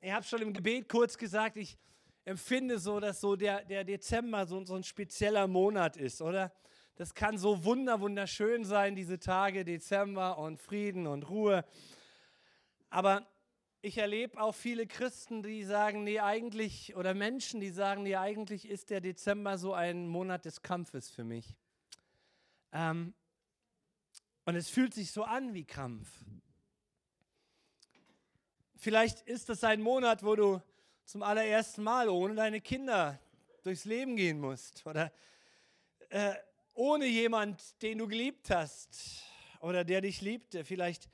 Ich habe schon im Gebet kurz gesagt, ich empfinde so, dass so der, der Dezember so, so ein spezieller Monat ist, oder? Das kann so wunder, wunderschön sein, diese Tage Dezember und Frieden und Ruhe. Aber ich erlebe auch viele Christen, die sagen, nee, eigentlich, oder Menschen, die sagen, nee, eigentlich ist der Dezember so ein Monat des Kampfes für mich. Ähm, und es fühlt sich so an wie Kampf. Vielleicht ist das ein Monat, wo du zum allerersten Mal ohne deine Kinder durchs Leben gehen musst oder äh, ohne jemand, den du geliebt hast oder der dich liebte. Vielleicht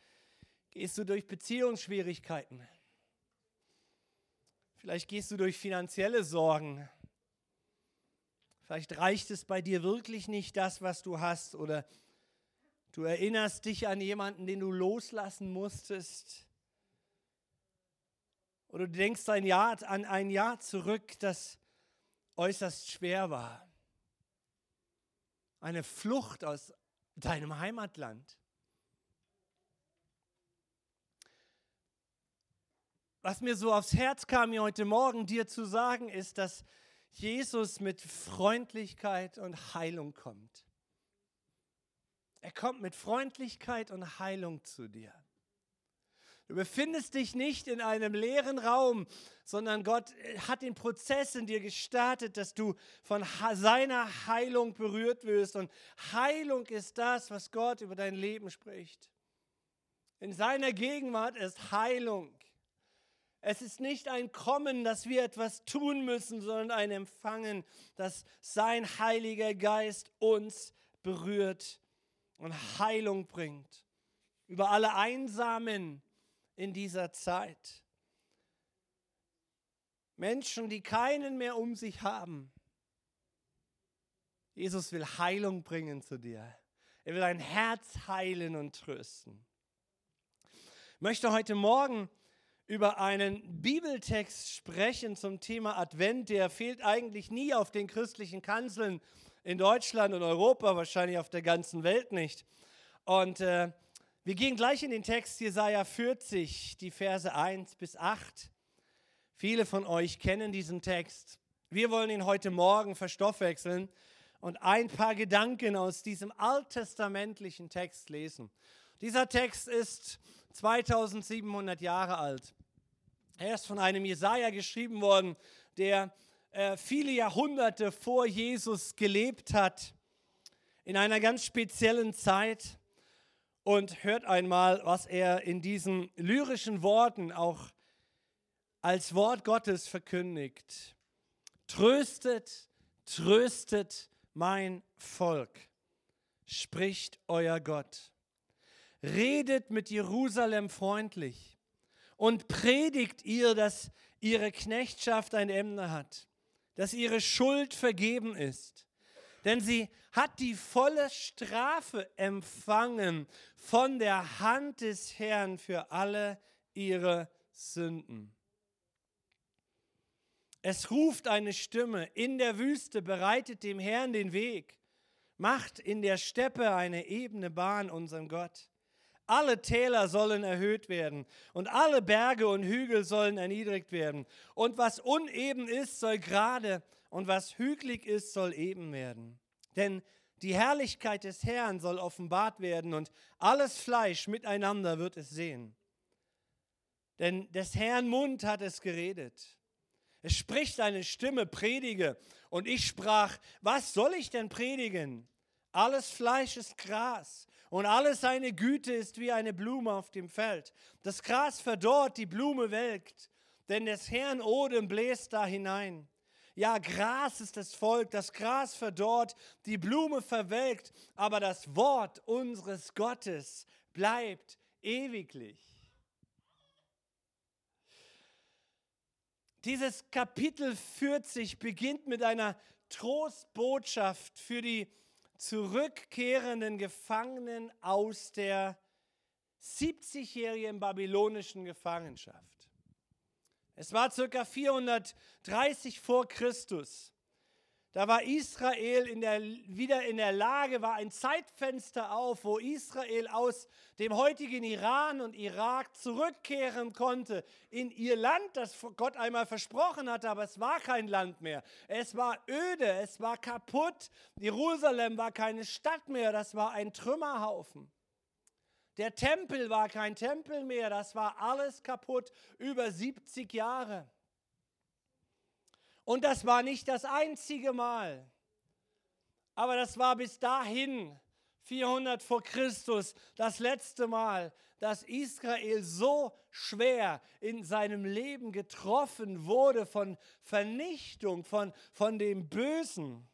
gehst du durch Beziehungsschwierigkeiten. Vielleicht gehst du durch finanzielle Sorgen. Vielleicht reicht es bei dir wirklich nicht das, was du hast oder du erinnerst dich an jemanden, den du loslassen musstest. Oder du denkst ein Jahr, an ein Jahr zurück, das äußerst schwer war. Eine Flucht aus deinem Heimatland. Was mir so aufs Herz kam, mir heute Morgen dir zu sagen, ist, dass Jesus mit Freundlichkeit und Heilung kommt. Er kommt mit Freundlichkeit und Heilung zu dir. Du befindest dich nicht in einem leeren Raum, sondern Gott äh, hat den Prozess in dir gestartet, dass du von seiner Heilung berührt wirst. Und Heilung ist das, was Gott über dein Leben spricht. In seiner Gegenwart ist Heilung. Es ist nicht ein Kommen, dass wir etwas tun müssen, sondern ein Empfangen, dass sein Heiliger Geist uns berührt und Heilung bringt. Über alle Einsamen, in dieser Zeit. Menschen, die keinen mehr um sich haben. Jesus will Heilung bringen zu dir. Er will dein Herz heilen und trösten. Ich möchte heute Morgen über einen Bibeltext sprechen zum Thema Advent. Der fehlt eigentlich nie auf den christlichen Kanzeln in Deutschland und Europa, wahrscheinlich auf der ganzen Welt nicht. Und äh, wir gehen gleich in den Text Jesaja 40, die Verse 1 bis 8. Viele von euch kennen diesen Text. Wir wollen ihn heute Morgen verstoffwechseln und ein paar Gedanken aus diesem alttestamentlichen Text lesen. Dieser Text ist 2700 Jahre alt. Er ist von einem Jesaja geschrieben worden, der äh, viele Jahrhunderte vor Jesus gelebt hat, in einer ganz speziellen Zeit und hört einmal, was er in diesen lyrischen Worten auch als Wort Gottes verkündigt. Tröstet, tröstet mein Volk, spricht euer Gott. Redet mit Jerusalem freundlich und predigt ihr, dass ihre Knechtschaft ein Ende hat, dass ihre Schuld vergeben ist denn sie hat die volle Strafe empfangen von der Hand des Herrn für alle ihre Sünden. Es ruft eine Stimme in der Wüste, bereitet dem Herrn den Weg, macht in der Steppe eine ebene Bahn unserem Gott. Alle Täler sollen erhöht werden und alle Berge und Hügel sollen erniedrigt werden. Und was uneben ist, soll gerade und was hügelig ist, soll eben werden. Denn die Herrlichkeit des Herrn soll offenbart werden und alles Fleisch miteinander wird es sehen. Denn des Herrn Mund hat es geredet. Es spricht eine Stimme, predige. Und ich sprach, was soll ich denn predigen? Alles Fleisch ist Gras und alles seine Güte ist wie eine Blume auf dem Feld. Das Gras verdorrt, die Blume welkt, denn des Herrn Odem bläst da hinein. Ja, Gras ist das Volk, das Gras verdorrt, die Blume verwelkt, aber das Wort unseres Gottes bleibt ewiglich. Dieses Kapitel 40 beginnt mit einer Trostbotschaft für die zurückkehrenden Gefangenen aus der 70-jährigen babylonischen Gefangenschaft. Es war circa 430 vor Christus. Da war Israel in der, wieder in der Lage, war ein Zeitfenster auf, wo Israel aus dem heutigen Iran und Irak zurückkehren konnte in ihr Land, das Gott einmal versprochen hatte, aber es war kein Land mehr. Es war öde, es war kaputt. Jerusalem war keine Stadt mehr, das war ein Trümmerhaufen. Der Tempel war kein Tempel mehr, das war alles kaputt über 70 Jahre. Und das war nicht das einzige Mal. Aber das war bis dahin, 400 vor Christus, das letzte Mal, dass Israel so schwer in seinem Leben getroffen wurde von Vernichtung, von, von dem Bösen.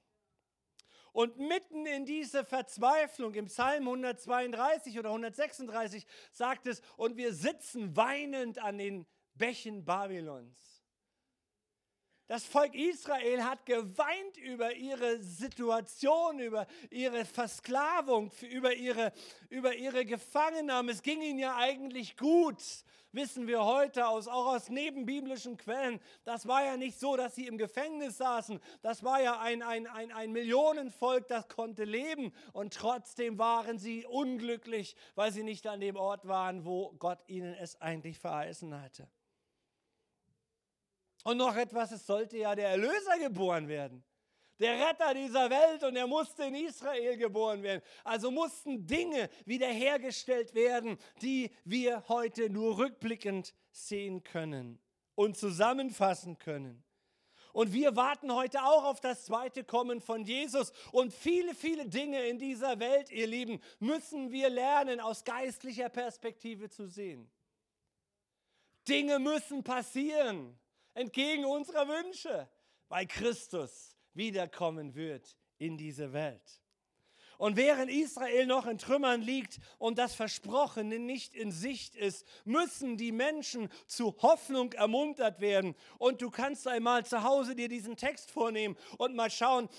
Und mitten in diese Verzweiflung im Psalm 132 oder 136 sagt es, und wir sitzen weinend an den Bächen Babylons. Das Volk Israel hat geweint über ihre Situation, über ihre Versklavung, über ihre, über ihre Gefangennahme. Es ging ihnen ja eigentlich gut, wissen wir heute aus, auch aus nebenbiblischen Quellen. Das war ja nicht so, dass sie im Gefängnis saßen. Das war ja ein, ein, ein, ein Millionenvolk, das konnte leben. Und trotzdem waren sie unglücklich, weil sie nicht an dem Ort waren, wo Gott ihnen es eigentlich verheißen hatte. Und noch etwas, es sollte ja der Erlöser geboren werden. Der Retter dieser Welt und er musste in Israel geboren werden. Also mussten Dinge wiederhergestellt werden, die wir heute nur rückblickend sehen können und zusammenfassen können. Und wir warten heute auch auf das zweite Kommen von Jesus. Und viele, viele Dinge in dieser Welt, ihr Lieben, müssen wir lernen, aus geistlicher Perspektive zu sehen. Dinge müssen passieren entgegen unserer Wünsche, weil Christus wiederkommen wird in diese Welt. Und während Israel noch in Trümmern liegt und das Versprochene nicht in Sicht ist, müssen die Menschen zu Hoffnung ermuntert werden. Und du kannst einmal zu Hause dir diesen Text vornehmen und mal schauen,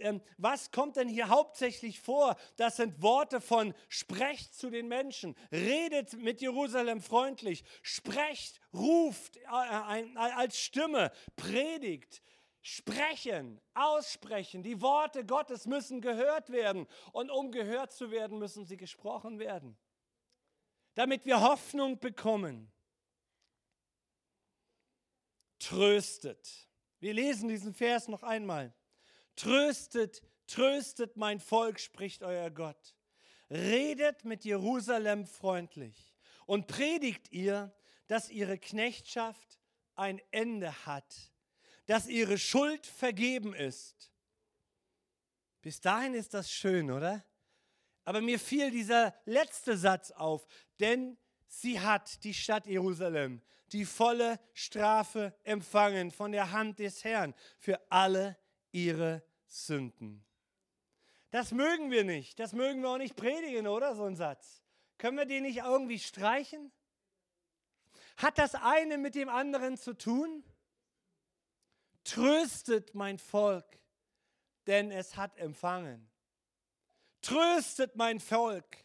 ähm, was kommt denn hier hauptsächlich vor? Das sind Worte von sprecht zu den Menschen, redet mit Jerusalem freundlich, sprecht, ruft äh, als Stimme, predigt, sprechen, aussprechen. Die Worte Gottes müssen gehört werden. Und um gehört zu werden, müssen sie gesprochen werden. Damit wir Hoffnung bekommen. Tröstet. Wir lesen diesen Vers noch einmal. Tröstet, tröstet mein Volk, spricht euer Gott. Redet mit Jerusalem freundlich und predigt ihr, dass ihre Knechtschaft ein Ende hat dass ihre Schuld vergeben ist. Bis dahin ist das schön, oder? Aber mir fiel dieser letzte Satz auf, denn sie hat, die Stadt Jerusalem, die volle Strafe empfangen von der Hand des Herrn für alle ihre Sünden. Das mögen wir nicht, das mögen wir auch nicht predigen, oder so ein Satz. Können wir den nicht irgendwie streichen? Hat das eine mit dem anderen zu tun? Tröstet mein Volk, denn es hat empfangen. Tröstet mein Volk,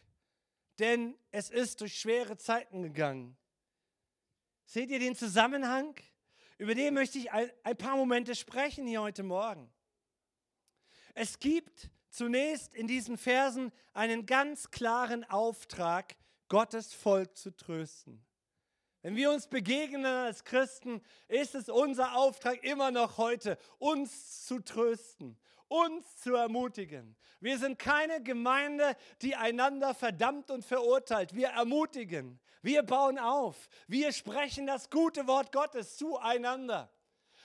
denn es ist durch schwere Zeiten gegangen. Seht ihr den Zusammenhang? Über den möchte ich ein, ein paar Momente sprechen hier heute Morgen. Es gibt zunächst in diesen Versen einen ganz klaren Auftrag, Gottes Volk zu trösten. Wenn wir uns begegnen als Christen, ist es unser Auftrag immer noch heute, uns zu trösten, uns zu ermutigen. Wir sind keine Gemeinde, die einander verdammt und verurteilt. Wir ermutigen, wir bauen auf, wir sprechen das gute Wort Gottes zueinander.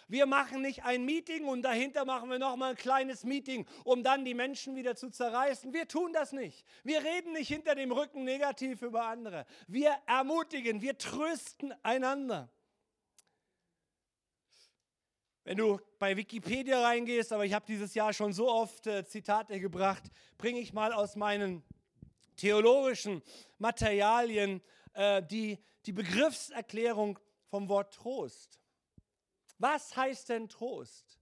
Wir machen nicht ein Meeting und dahinter machen wir nochmal ein kleines Meeting, um dann die Menschen wieder zu zerreißen. Wir tun das nicht. Wir reden nicht hinter dem Rücken negativ über andere. Wir ermutigen, wir trösten einander. Wenn du bei Wikipedia reingehst, aber ich habe dieses Jahr schon so oft äh, Zitate gebracht, bringe ich mal aus meinen theologischen Materialien äh, die, die Begriffserklärung vom Wort Trost. Was heißt denn Trost?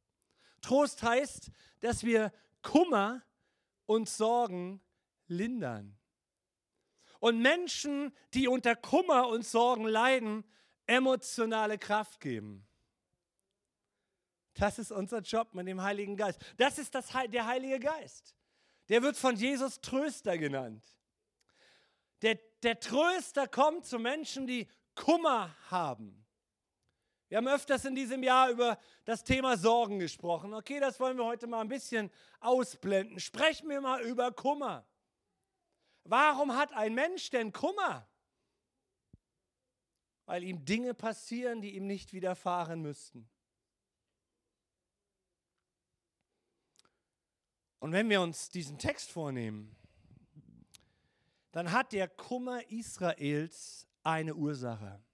Trost heißt, dass wir Kummer und Sorgen lindern. Und Menschen, die unter Kummer und Sorgen leiden, emotionale Kraft geben. Das ist unser Job mit dem Heiligen Geist. Das ist das, der Heilige Geist. Der wird von Jesus Tröster genannt. Der, der Tröster kommt zu Menschen, die Kummer haben. Wir haben öfters in diesem Jahr über das Thema Sorgen gesprochen. Okay, das wollen wir heute mal ein bisschen ausblenden. Sprechen wir mal über Kummer. Warum hat ein Mensch denn Kummer? Weil ihm Dinge passieren, die ihm nicht widerfahren müssten. Und wenn wir uns diesen Text vornehmen, dann hat der Kummer Israels eine Ursache.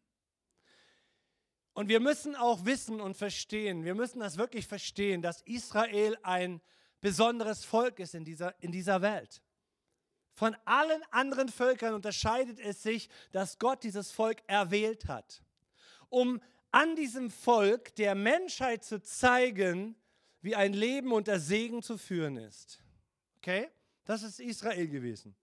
Und wir müssen auch wissen und verstehen, wir müssen das wirklich verstehen, dass Israel ein besonderes Volk ist in dieser, in dieser Welt. Von allen anderen Völkern unterscheidet es sich, dass Gott dieses Volk erwählt hat, um an diesem Volk der Menschheit zu zeigen, wie ein Leben unter Segen zu führen ist. Okay? Das ist Israel gewesen.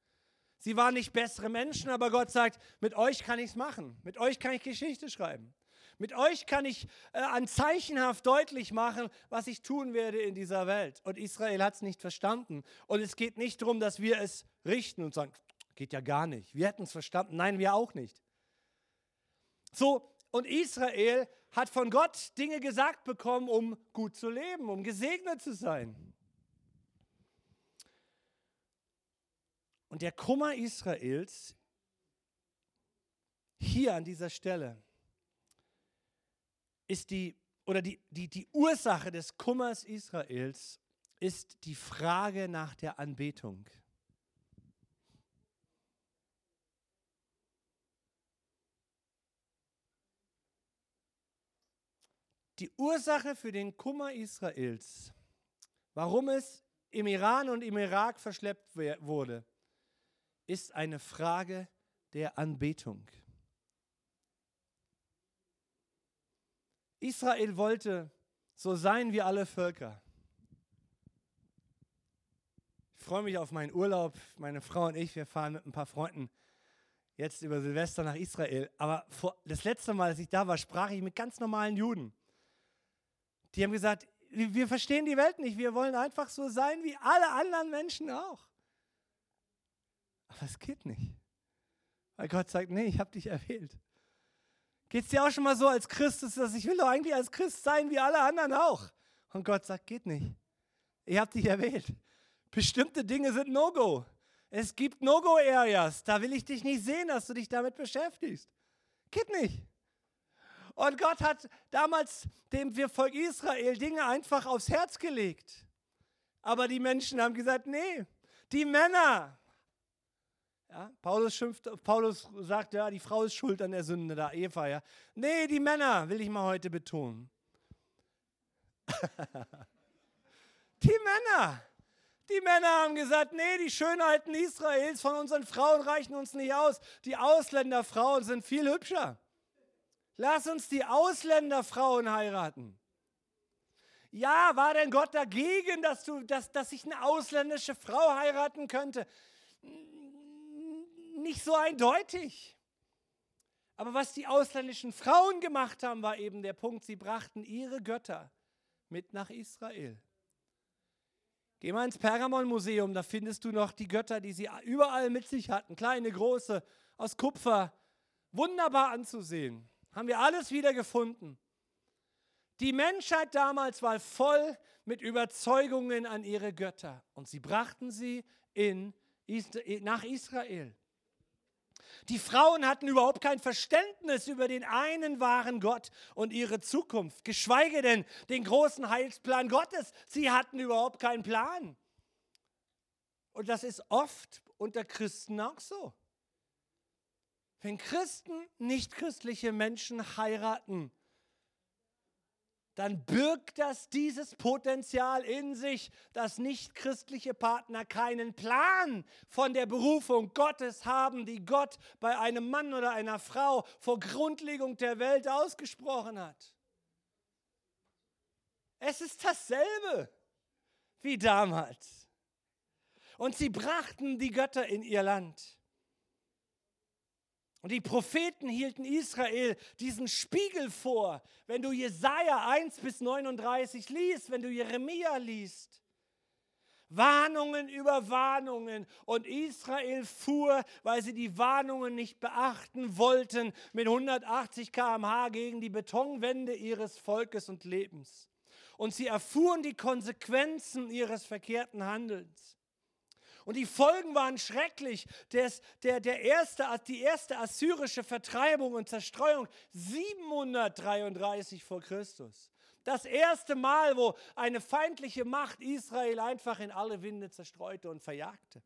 Sie waren nicht bessere Menschen, aber Gott sagt, mit euch kann ich es machen. Mit euch kann ich Geschichte schreiben. Mit euch kann ich äh, an zeichenhaft deutlich machen, was ich tun werde in dieser Welt. Und Israel hat es nicht verstanden. Und es geht nicht darum, dass wir es richten und sagen, geht ja gar nicht. Wir hätten es verstanden. Nein, wir auch nicht. So, und Israel hat von Gott Dinge gesagt bekommen, um gut zu leben, um gesegnet zu sein. Und der Kummer Israels hier an dieser Stelle ist die, oder die, die, die Ursache des Kummers Israels ist die Frage nach der Anbetung. Die Ursache für den Kummer Israels, warum es im Iran und im Irak verschleppt wurde, ist eine Frage der Anbetung. Israel wollte so sein wie alle Völker. Ich freue mich auf meinen Urlaub. Meine Frau und ich, wir fahren mit ein paar Freunden jetzt über Silvester nach Israel. Aber vor, das letzte Mal, als ich da war, sprach ich mit ganz normalen Juden. Die haben gesagt, wir verstehen die Welt nicht, wir wollen einfach so sein wie alle anderen Menschen auch. Aber es geht nicht. Weil Gott sagt, nee, ich habe dich erwählt. Geht es dir auch schon mal so als Christ, dass ich will doch eigentlich als Christ sein wie alle anderen auch. Und Gott sagt, geht nicht. Ich habe dich erwählt. Bestimmte Dinge sind No-Go. Es gibt No-Go-Areas. Da will ich dich nicht sehen, dass du dich damit beschäftigst. Geht nicht. Und Gott hat damals dem Volk Israel Dinge einfach aufs Herz gelegt. Aber die Menschen haben gesagt, nee, die Männer. Ja, Paulus, schimpft, Paulus sagt, ja, die Frau ist schuld an der Sünde da, Eva. Ja. Nee, die Männer, will ich mal heute betonen. die Männer. Die Männer haben gesagt, nee, die Schönheiten Israels von unseren Frauen reichen uns nicht aus. Die Ausländerfrauen sind viel hübscher. Lass uns die Ausländerfrauen heiraten. Ja, war denn Gott dagegen, dass, du, dass, dass ich eine ausländische Frau heiraten könnte? Nicht so eindeutig. Aber was die ausländischen Frauen gemacht haben, war eben der Punkt, sie brachten ihre Götter mit nach Israel. Geh mal ins Pergamon-Museum, da findest du noch die Götter, die sie überall mit sich hatten, kleine, große, aus Kupfer, wunderbar anzusehen. Haben wir alles wieder gefunden. Die Menschheit damals war voll mit Überzeugungen an ihre Götter und sie brachten sie in, nach Israel. Die Frauen hatten überhaupt kein Verständnis über den einen wahren Gott und ihre Zukunft, geschweige denn den großen Heilsplan Gottes. Sie hatten überhaupt keinen Plan. Und das ist oft unter Christen auch so. Wenn Christen nicht-christliche Menschen heiraten, dann birgt das dieses Potenzial in sich, dass nicht-christliche Partner keinen Plan von der Berufung Gottes haben, die Gott bei einem Mann oder einer Frau vor Grundlegung der Welt ausgesprochen hat. Es ist dasselbe wie damals. Und sie brachten die Götter in ihr Land. Und die Propheten hielten Israel diesen Spiegel vor. Wenn du Jesaja 1 bis 39 liest, wenn du Jeremia liest, Warnungen über Warnungen. Und Israel fuhr, weil sie die Warnungen nicht beachten wollten, mit 180 km/h gegen die Betonwände ihres Volkes und Lebens. Und sie erfuhren die Konsequenzen ihres verkehrten Handelns. Und die Folgen waren schrecklich. Des, der, der erste, die erste assyrische Vertreibung und Zerstreuung 733 vor Christus. Das erste Mal, wo eine feindliche Macht Israel einfach in alle Winde zerstreute und verjagte.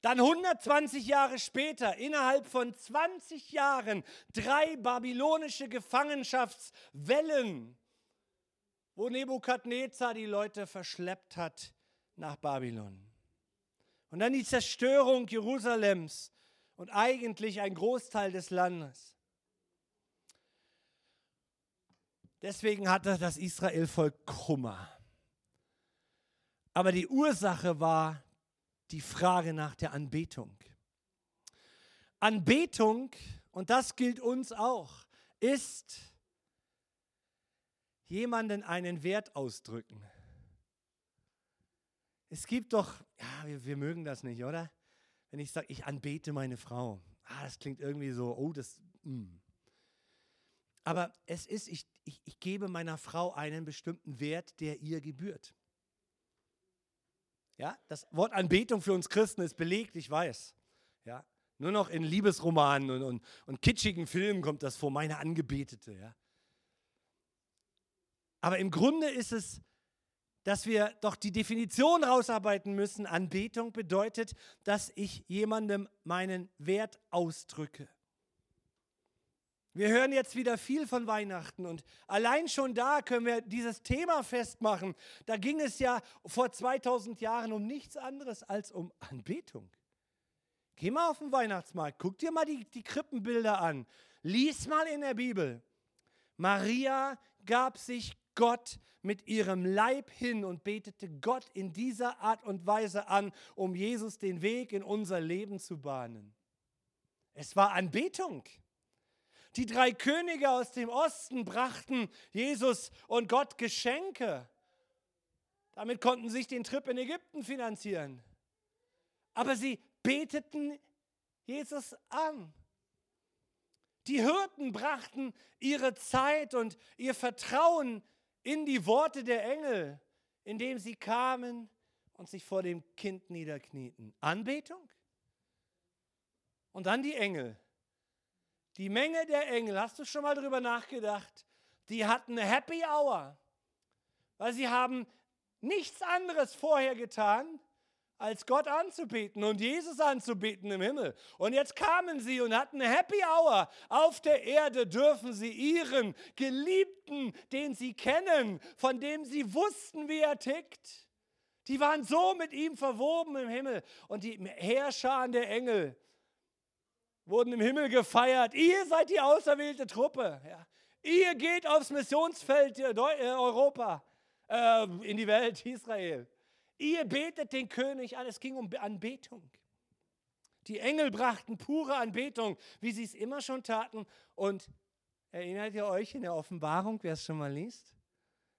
Dann 120 Jahre später, innerhalb von 20 Jahren, drei babylonische Gefangenschaftswellen, wo Nebukadnezar die Leute verschleppt hat nach Babylon. Und dann die Zerstörung Jerusalems und eigentlich ein Großteil des Landes. Deswegen hatte das Israelvolk Kummer. Aber die Ursache war die Frage nach der Anbetung. Anbetung, und das gilt uns auch, ist jemanden einen Wert ausdrücken. Es gibt doch, ja, wir, wir mögen das nicht, oder? Wenn ich sage, ich anbete meine Frau. Ah, das klingt irgendwie so, oh, das. Mm. Aber es ist, ich, ich, ich gebe meiner Frau einen bestimmten Wert, der ihr gebührt. Ja, das Wort Anbetung für uns Christen ist belegt, ich weiß. Ja, nur noch in Liebesromanen und, und, und kitschigen Filmen kommt das vor, meine Angebetete. Ja. Aber im Grunde ist es, dass wir doch die Definition rausarbeiten müssen. Anbetung bedeutet, dass ich jemandem meinen Wert ausdrücke. Wir hören jetzt wieder viel von Weihnachten und allein schon da können wir dieses Thema festmachen. Da ging es ja vor 2000 Jahren um nichts anderes als um Anbetung. Geh mal auf den Weihnachtsmarkt, guck dir mal die, die Krippenbilder an, lies mal in der Bibel. Maria gab sich Gott mit ihrem Leib hin und betete Gott in dieser Art und Weise an, um Jesus den Weg in unser Leben zu bahnen. Es war Anbetung. Die drei Könige aus dem Osten brachten Jesus und Gott Geschenke. Damit konnten sie sich den Trip in Ägypten finanzieren. Aber sie beteten Jesus an. Die Hirten brachten ihre Zeit und ihr Vertrauen in die Worte der Engel, indem sie kamen und sich vor dem Kind niederknieten. Anbetung? Und dann die Engel die Menge der Engel, hast du schon mal darüber nachgedacht? Die hatten eine Happy Hour, weil sie haben nichts anderes vorher getan, als Gott anzubeten und Jesus anzubeten im Himmel. Und jetzt kamen sie und hatten eine Happy Hour. Auf der Erde dürfen sie ihren Geliebten, den sie kennen, von dem sie wussten, wie er tickt. Die waren so mit ihm verwoben im Himmel. Und die Herrscher der Engel, wurden im Himmel gefeiert. Ihr seid die auserwählte Truppe. Ja. Ihr geht aufs Missionsfeld äh, Europa, äh, in die Welt Israel. Ihr betet den König an. Es ging um Anbetung. Die Engel brachten pure Anbetung, wie sie es immer schon taten. Und erinnert ihr euch in der Offenbarung, wer es schon mal liest,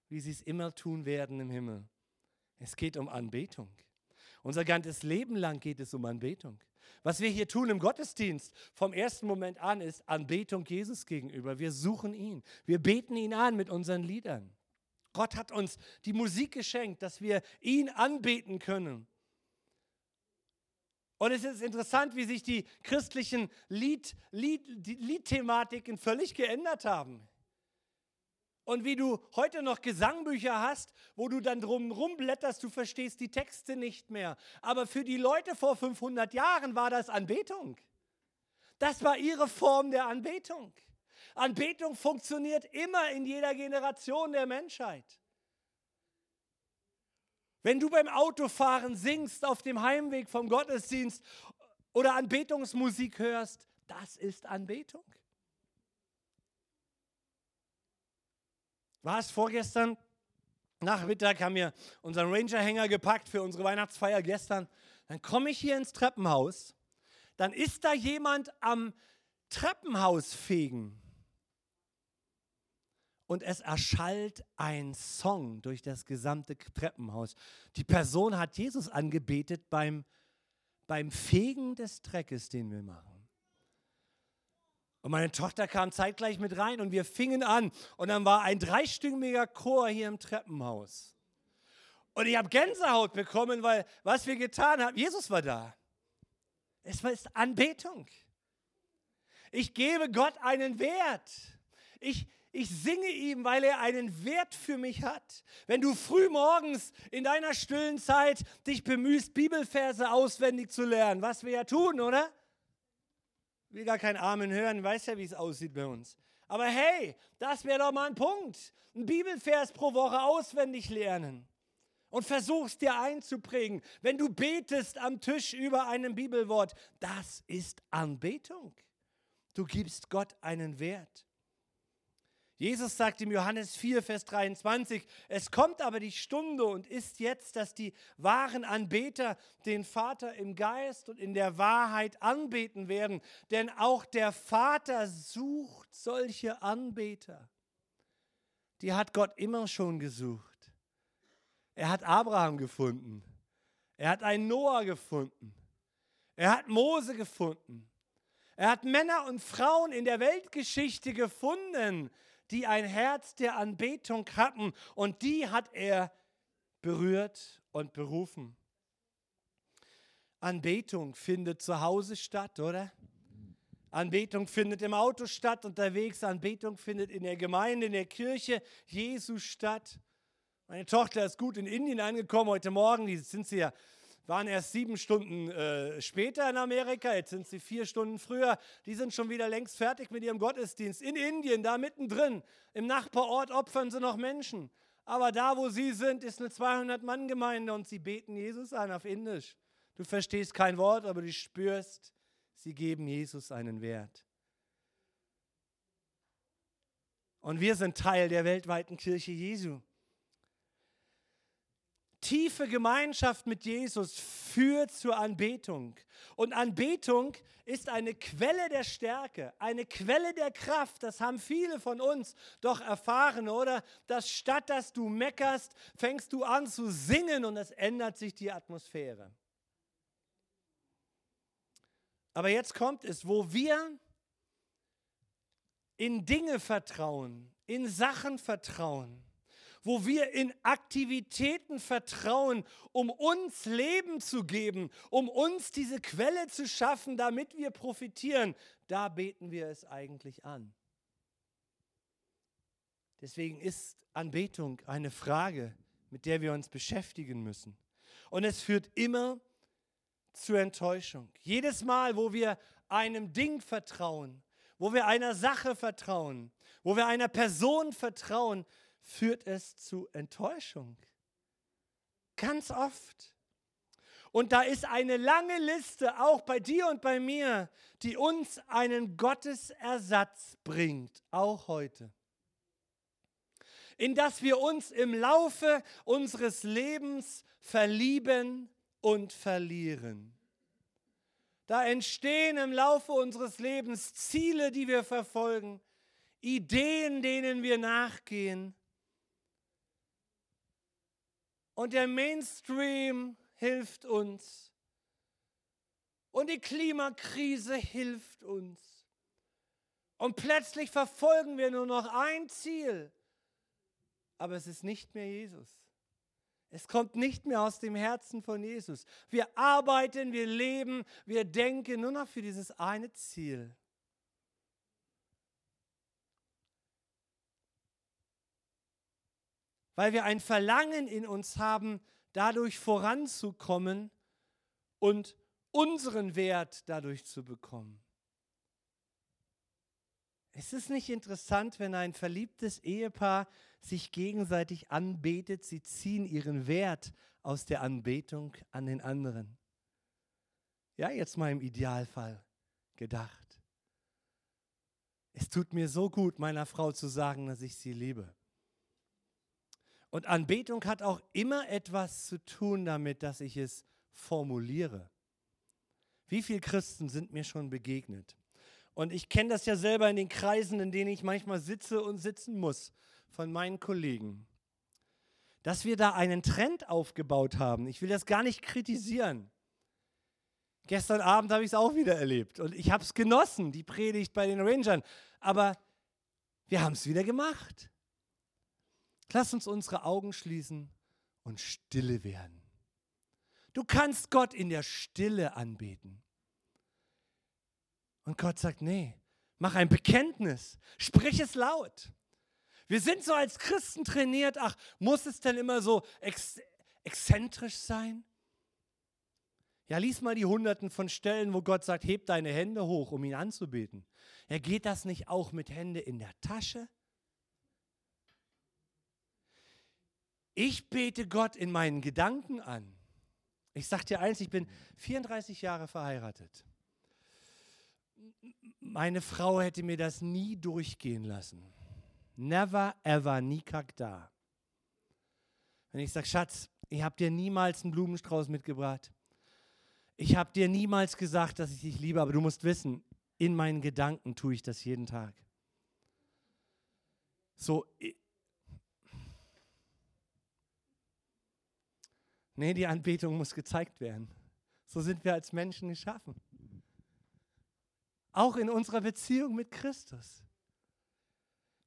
wie sie es immer tun werden im Himmel? Es geht um Anbetung. Unser ganzes Leben lang geht es um Anbetung. Was wir hier tun im Gottesdienst vom ersten Moment an ist Anbetung Jesus gegenüber. Wir suchen ihn. Wir beten ihn an mit unseren Liedern. Gott hat uns die Musik geschenkt, dass wir ihn anbeten können. Und es ist interessant, wie sich die christlichen Lied, Lied, die Liedthematiken völlig geändert haben. Und wie du heute noch Gesangbücher hast, wo du dann drum rumblätterst, du verstehst die Texte nicht mehr. Aber für die Leute vor 500 Jahren war das Anbetung. Das war ihre Form der Anbetung. Anbetung funktioniert immer in jeder Generation der Menschheit. Wenn du beim Autofahren singst auf dem Heimweg vom Gottesdienst oder Anbetungsmusik hörst, das ist Anbetung. War es vorgestern? Nachmittag haben wir unseren Ranger-Hänger gepackt für unsere Weihnachtsfeier gestern. Dann komme ich hier ins Treppenhaus. dann ist da jemand am Treppenhaus fegen. Und es erschallt ein Song durch das gesamte Treppenhaus. Die Person hat Jesus angebetet beim, beim Fegen des Dreckes, den wir machen. Und meine Tochter kam zeitgleich mit rein und wir fingen an. Und dann war ein dreistimmiger Chor hier im Treppenhaus. Und ich habe Gänsehaut bekommen, weil was wir getan haben, Jesus war da. Es war Anbetung. Ich gebe Gott einen Wert. Ich, ich singe ihm, weil er einen Wert für mich hat. Wenn du früh morgens in deiner stillen Zeit dich bemühst, Bibelverse auswendig zu lernen, was wir ja tun, oder? will gar kein Amen hören, weiß ja, wie es aussieht bei uns. Aber hey, das wäre doch mal ein Punkt. Ein Bibelvers pro Woche auswendig lernen und versuchst dir einzuprägen. Wenn du betest am Tisch über einem Bibelwort, das ist Anbetung. Du gibst Gott einen Wert. Jesus sagt im Johannes 4, Vers 23, es kommt aber die Stunde und ist jetzt, dass die wahren Anbeter den Vater im Geist und in der Wahrheit anbeten werden, denn auch der Vater sucht solche Anbeter. Die hat Gott immer schon gesucht. Er hat Abraham gefunden. Er hat einen Noah gefunden. Er hat Mose gefunden. Er hat Männer und Frauen in der Weltgeschichte gefunden, die ein Herz der Anbetung hatten und die hat er berührt und berufen. Anbetung findet zu Hause statt, oder? Anbetung findet im Auto statt, unterwegs. Anbetung findet in der Gemeinde, in der Kirche Jesu statt. Meine Tochter ist gut in Indien angekommen heute Morgen. Die sind sie ja waren erst sieben Stunden äh, später in Amerika, jetzt sind sie vier Stunden früher. Die sind schon wieder längst fertig mit ihrem Gottesdienst. In Indien, da mittendrin, im Nachbarort opfern sie noch Menschen. Aber da, wo sie sind, ist eine 200-Mann-Gemeinde und sie beten Jesus an auf Indisch. Du verstehst kein Wort, aber du spürst, sie geben Jesus einen Wert. Und wir sind Teil der weltweiten Kirche Jesu. Tiefe Gemeinschaft mit Jesus führt zur Anbetung. Und Anbetung ist eine Quelle der Stärke, eine Quelle der Kraft. Das haben viele von uns doch erfahren, oder? Dass statt dass du meckerst, fängst du an zu singen und es ändert sich die Atmosphäre. Aber jetzt kommt es, wo wir in Dinge vertrauen, in Sachen vertrauen wo wir in Aktivitäten vertrauen, um uns Leben zu geben, um uns diese Quelle zu schaffen, damit wir profitieren, da beten wir es eigentlich an. Deswegen ist Anbetung eine Frage, mit der wir uns beschäftigen müssen. Und es führt immer zur Enttäuschung. Jedes Mal, wo wir einem Ding vertrauen, wo wir einer Sache vertrauen, wo wir einer Person vertrauen, führt es zu Enttäuschung. Ganz oft. Und da ist eine lange Liste, auch bei dir und bei mir, die uns einen Gottesersatz bringt, auch heute. In das wir uns im Laufe unseres Lebens verlieben und verlieren. Da entstehen im Laufe unseres Lebens Ziele, die wir verfolgen, Ideen, denen wir nachgehen. Und der Mainstream hilft uns. Und die Klimakrise hilft uns. Und plötzlich verfolgen wir nur noch ein Ziel. Aber es ist nicht mehr Jesus. Es kommt nicht mehr aus dem Herzen von Jesus. Wir arbeiten, wir leben, wir denken nur noch für dieses eine Ziel. Weil wir ein Verlangen in uns haben, dadurch voranzukommen und unseren Wert dadurch zu bekommen. Es ist nicht interessant, wenn ein verliebtes Ehepaar sich gegenseitig anbetet, sie ziehen ihren Wert aus der Anbetung an den anderen. Ja, jetzt mal im Idealfall gedacht. Es tut mir so gut, meiner Frau zu sagen, dass ich sie liebe. Und Anbetung hat auch immer etwas zu tun damit, dass ich es formuliere. Wie viele Christen sind mir schon begegnet? Und ich kenne das ja selber in den Kreisen, in denen ich manchmal sitze und sitzen muss, von meinen Kollegen. Dass wir da einen Trend aufgebaut haben. Ich will das gar nicht kritisieren. Gestern Abend habe ich es auch wieder erlebt und ich habe es genossen, die Predigt bei den Rangern. Aber wir haben es wieder gemacht. Lass uns unsere Augen schließen und stille werden. Du kannst Gott in der Stille anbeten. Und Gott sagt, nee, mach ein Bekenntnis, sprich es laut. Wir sind so als Christen trainiert, ach, muss es denn immer so ex exzentrisch sein? Ja, lies mal die Hunderten von Stellen, wo Gott sagt, heb deine Hände hoch, um ihn anzubeten. Ja, geht das nicht auch mit Hände in der Tasche? Ich bete Gott in meinen Gedanken an. Ich sage dir eins, ich bin 34 Jahre verheiratet. Meine Frau hätte mir das nie durchgehen lassen. Never, ever, nie da. Wenn ich sage, Schatz, ich habe dir niemals einen Blumenstrauß mitgebracht. Ich habe dir niemals gesagt, dass ich dich liebe, aber du musst wissen, in meinen Gedanken tue ich das jeden Tag. So, Nee, die Anbetung muss gezeigt werden. So sind wir als Menschen geschaffen. Auch in unserer Beziehung mit Christus.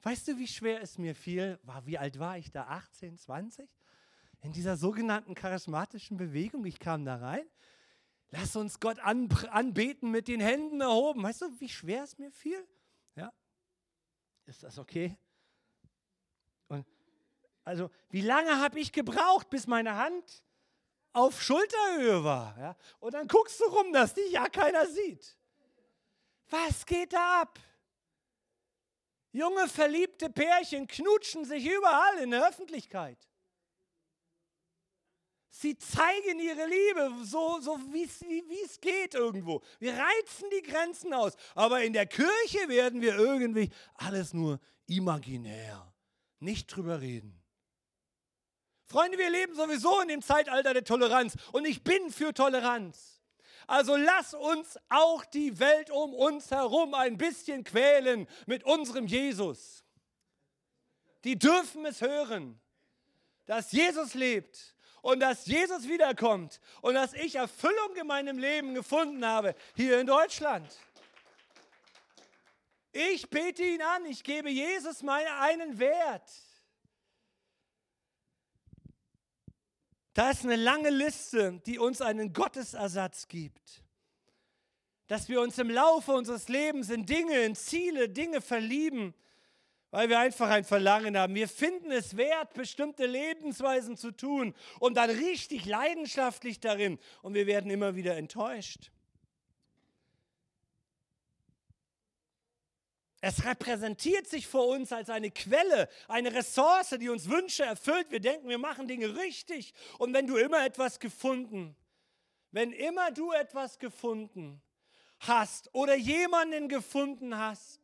Weißt du, wie schwer es mir fiel? War, wie alt war ich da? 18, 20? In dieser sogenannten charismatischen Bewegung. Ich kam da rein. Lass uns Gott an, anbeten mit den Händen erhoben. Weißt du, wie schwer es mir fiel? Ja. Ist das okay? Und also, wie lange habe ich gebraucht, bis meine Hand auf Schulterhöhe war. Ja? Und dann guckst du rum, dass dich ja keiner sieht. Was geht da ab? Junge verliebte Pärchen knutschen sich überall in der Öffentlichkeit. Sie zeigen ihre Liebe, so, so wie es geht irgendwo. Wir reizen die Grenzen aus. Aber in der Kirche werden wir irgendwie alles nur imaginär. Nicht drüber reden. Freunde, wir leben sowieso in dem Zeitalter der Toleranz und ich bin für Toleranz. Also lass uns auch die Welt um uns herum ein bisschen quälen mit unserem Jesus. Die dürfen es hören, dass Jesus lebt und dass Jesus wiederkommt und dass ich Erfüllung in meinem Leben gefunden habe hier in Deutschland. Ich bete ihn an, ich gebe Jesus meinen einen Wert. Da ist eine lange Liste, die uns einen Gottesersatz gibt. Dass wir uns im Laufe unseres Lebens in Dinge, in Ziele, Dinge verlieben, weil wir einfach ein Verlangen haben. Wir finden es wert, bestimmte Lebensweisen zu tun und dann richtig leidenschaftlich darin und wir werden immer wieder enttäuscht. Es repräsentiert sich vor uns als eine Quelle, eine Ressource, die uns Wünsche erfüllt. Wir denken, wir machen Dinge richtig. Und wenn du immer etwas gefunden, wenn immer du etwas gefunden hast oder jemanden gefunden hast,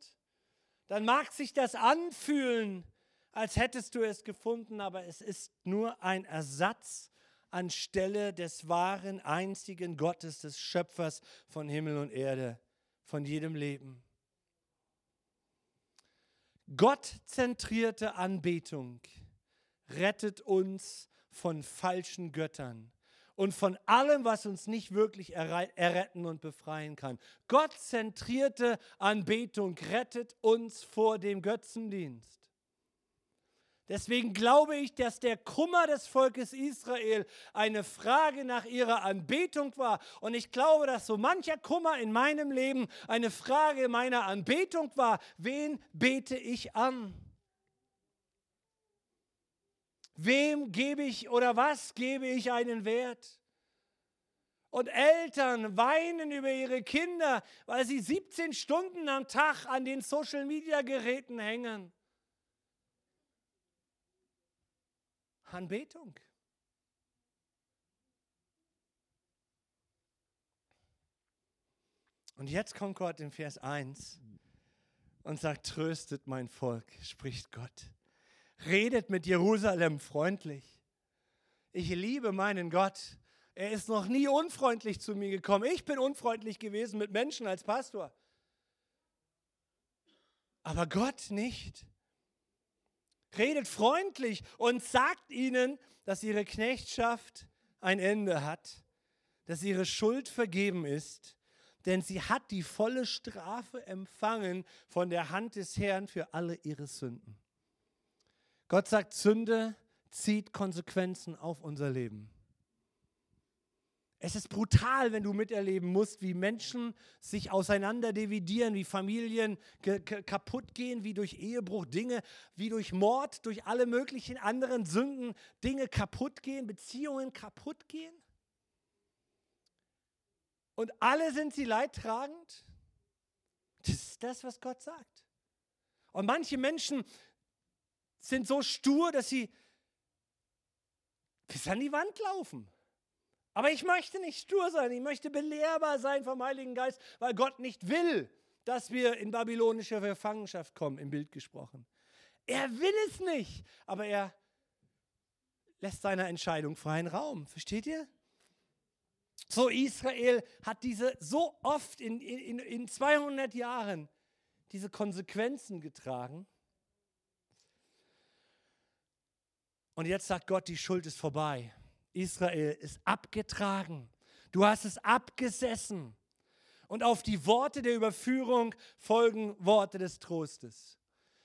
dann mag sich das anfühlen, als hättest du es gefunden, aber es ist nur ein Ersatz anstelle des wahren, einzigen Gottes, des Schöpfers von Himmel und Erde, von jedem Leben. Gottzentrierte Anbetung rettet uns von falschen Göttern und von allem, was uns nicht wirklich erretten und befreien kann. Gottzentrierte Anbetung rettet uns vor dem Götzendienst. Deswegen glaube ich, dass der Kummer des Volkes Israel eine Frage nach ihrer Anbetung war. Und ich glaube, dass so mancher Kummer in meinem Leben eine Frage meiner Anbetung war. Wen bete ich an? Wem gebe ich oder was gebe ich einen Wert? Und Eltern weinen über ihre Kinder, weil sie 17 Stunden am Tag an den Social-Media-Geräten hängen. Anbetung. Und jetzt kommt Gott in Vers 1 und sagt, tröstet mein Volk, spricht Gott. Redet mit Jerusalem freundlich. Ich liebe meinen Gott. Er ist noch nie unfreundlich zu mir gekommen. Ich bin unfreundlich gewesen mit Menschen als Pastor. Aber Gott nicht. Redet freundlich und sagt ihnen, dass ihre Knechtschaft ein Ende hat, dass ihre Schuld vergeben ist, denn sie hat die volle Strafe empfangen von der Hand des Herrn für alle ihre Sünden. Gott sagt, Sünde zieht Konsequenzen auf unser Leben. Es ist brutal, wenn du miterleben musst, wie Menschen sich auseinander dividieren, wie Familien kaputt gehen, wie durch Ehebruch Dinge, wie durch Mord, durch alle möglichen anderen Sünden Dinge kaputt gehen, Beziehungen kaputt gehen. Und alle sind sie leidtragend. Das ist das, was Gott sagt. Und manche Menschen sind so stur, dass sie bis an die Wand laufen. Aber ich möchte nicht stur sein, ich möchte belehrbar sein vom Heiligen Geist, weil Gott nicht will, dass wir in babylonische Gefangenschaft kommen, im Bild gesprochen. Er will es nicht, aber er lässt seiner Entscheidung freien Raum. Versteht ihr? So, Israel hat diese so oft in, in, in 200 Jahren diese Konsequenzen getragen. Und jetzt sagt Gott, die Schuld ist vorbei. Israel ist abgetragen. Du hast es abgesessen. Und auf die Worte der Überführung folgen Worte des Trostes.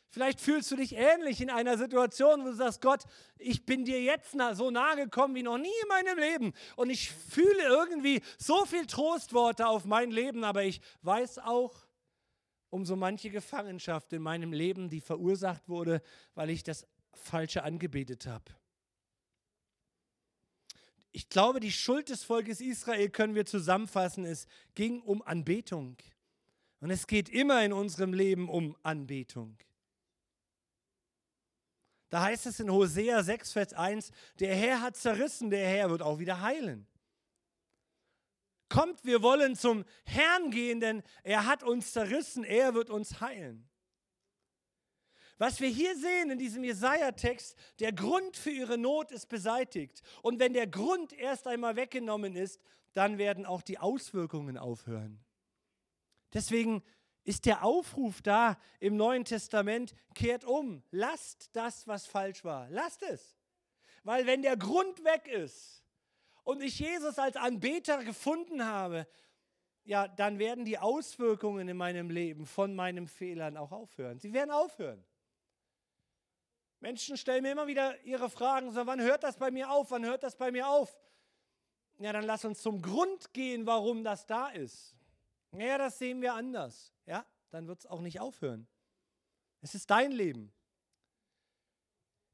Vielleicht fühlst du dich ähnlich in einer Situation, wo du sagst, Gott, ich bin dir jetzt so nahe gekommen wie noch nie in meinem Leben. Und ich fühle irgendwie so viel Trostworte auf mein Leben, aber ich weiß auch um so manche Gefangenschaft in meinem Leben, die verursacht wurde, weil ich das Falsche angebetet habe. Ich glaube, die Schuld des Volkes Israel können wir zusammenfassen. Es ging um Anbetung. Und es geht immer in unserem Leben um Anbetung. Da heißt es in Hosea 6, Vers 1, der Herr hat zerrissen, der Herr wird auch wieder heilen. Kommt, wir wollen zum Herrn gehen, denn er hat uns zerrissen, er wird uns heilen. Was wir hier sehen in diesem Jesaja-Text, der Grund für ihre Not ist beseitigt. Und wenn der Grund erst einmal weggenommen ist, dann werden auch die Auswirkungen aufhören. Deswegen ist der Aufruf da im Neuen Testament, kehrt um, lasst das, was falsch war, lasst es. Weil wenn der Grund weg ist und ich Jesus als Anbeter gefunden habe, ja, dann werden die Auswirkungen in meinem Leben von meinen Fehlern auch aufhören. Sie werden aufhören. Menschen stellen mir immer wieder ihre Fragen, so, wann hört das bei mir auf? Wann hört das bei mir auf? Ja, dann lass uns zum Grund gehen, warum das da ist. Ja, das sehen wir anders. Ja, dann wird es auch nicht aufhören. Es ist dein Leben.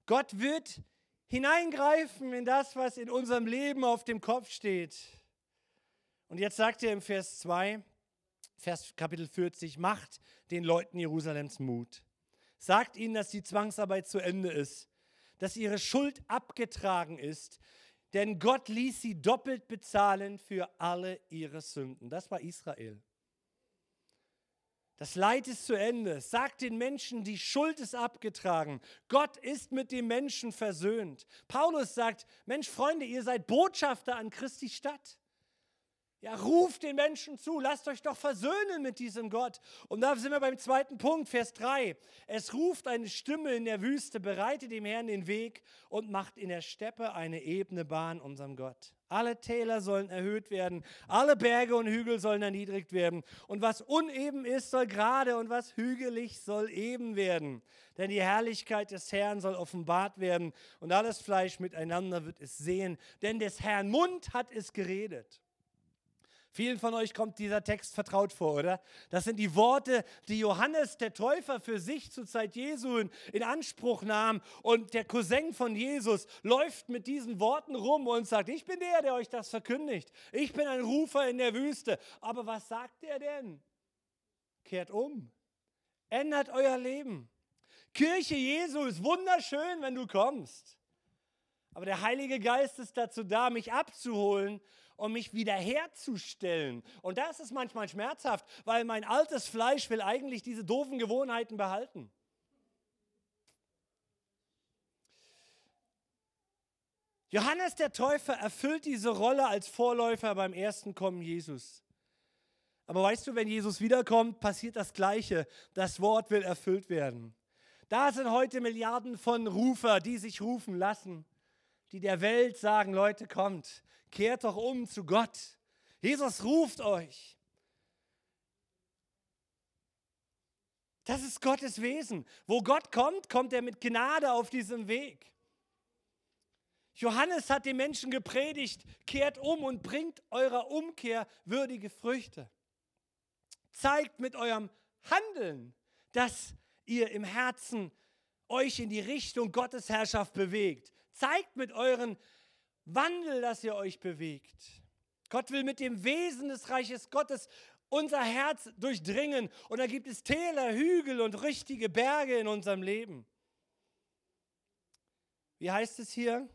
Gott wird hineingreifen in das, was in unserem Leben auf dem Kopf steht. Und jetzt sagt er im Vers 2, Vers Kapitel 40, macht den Leuten Jerusalems Mut. Sagt ihnen, dass die Zwangsarbeit zu Ende ist, dass ihre Schuld abgetragen ist, denn Gott ließ sie doppelt bezahlen für alle ihre Sünden. Das war Israel. Das Leid ist zu Ende. Sagt den Menschen, die Schuld ist abgetragen. Gott ist mit dem Menschen versöhnt. Paulus sagt, Mensch, Freunde, ihr seid Botschafter an Christi Stadt. Ja, ruft den Menschen zu, lasst euch doch versöhnen mit diesem Gott. Und da sind wir beim zweiten Punkt, Vers 3. Es ruft eine Stimme in der Wüste, bereitet dem Herrn den Weg und macht in der Steppe eine ebene Bahn unserem Gott. Alle Täler sollen erhöht werden, alle Berge und Hügel sollen erniedrigt werden. Und was uneben ist, soll gerade und was hügelig soll eben werden. Denn die Herrlichkeit des Herrn soll offenbart werden und alles Fleisch miteinander wird es sehen. Denn des Herrn Mund hat es geredet. Vielen von euch kommt dieser Text vertraut vor, oder? Das sind die Worte, die Johannes der Täufer für sich zur Zeit Jesu in, Anspruch nahm. Und der Cousin von Jesus läuft mit diesen Worten rum und sagt, ich bin der, der euch das verkündigt. Ich bin ein Rufer in der Wüste. Aber was sagt er denn? Kehrt um. Ändert euer Leben. Kirche Jesu ist wunderschön, wenn du kommst. Aber der Heilige Geist ist dazu da, mich abzuholen um mich wiederherzustellen. Und das ist manchmal schmerzhaft, weil mein altes Fleisch will eigentlich diese doofen Gewohnheiten behalten. Johannes der Täufer erfüllt diese Rolle als Vorläufer beim ersten Kommen Jesus. Aber weißt du, wenn Jesus wiederkommt, passiert das Gleiche. Das Wort will erfüllt werden. Da sind heute Milliarden von Rufer, die sich rufen lassen, die der Welt sagen, Leute, kommt, kehrt doch um zu Gott. Jesus ruft euch. Das ist Gottes Wesen. Wo Gott kommt, kommt er mit Gnade auf diesem Weg. Johannes hat den Menschen gepredigt, kehrt um und bringt eurer Umkehr würdige Früchte. Zeigt mit eurem Handeln, dass ihr im Herzen euch in die Richtung Gottes Herrschaft bewegt. Zeigt mit euren Wandel, dass ihr euch bewegt. Gott will mit dem Wesen des Reiches Gottes unser Herz durchdringen. Und da gibt es Täler, Hügel und richtige Berge in unserem Leben. Wie heißt es hier?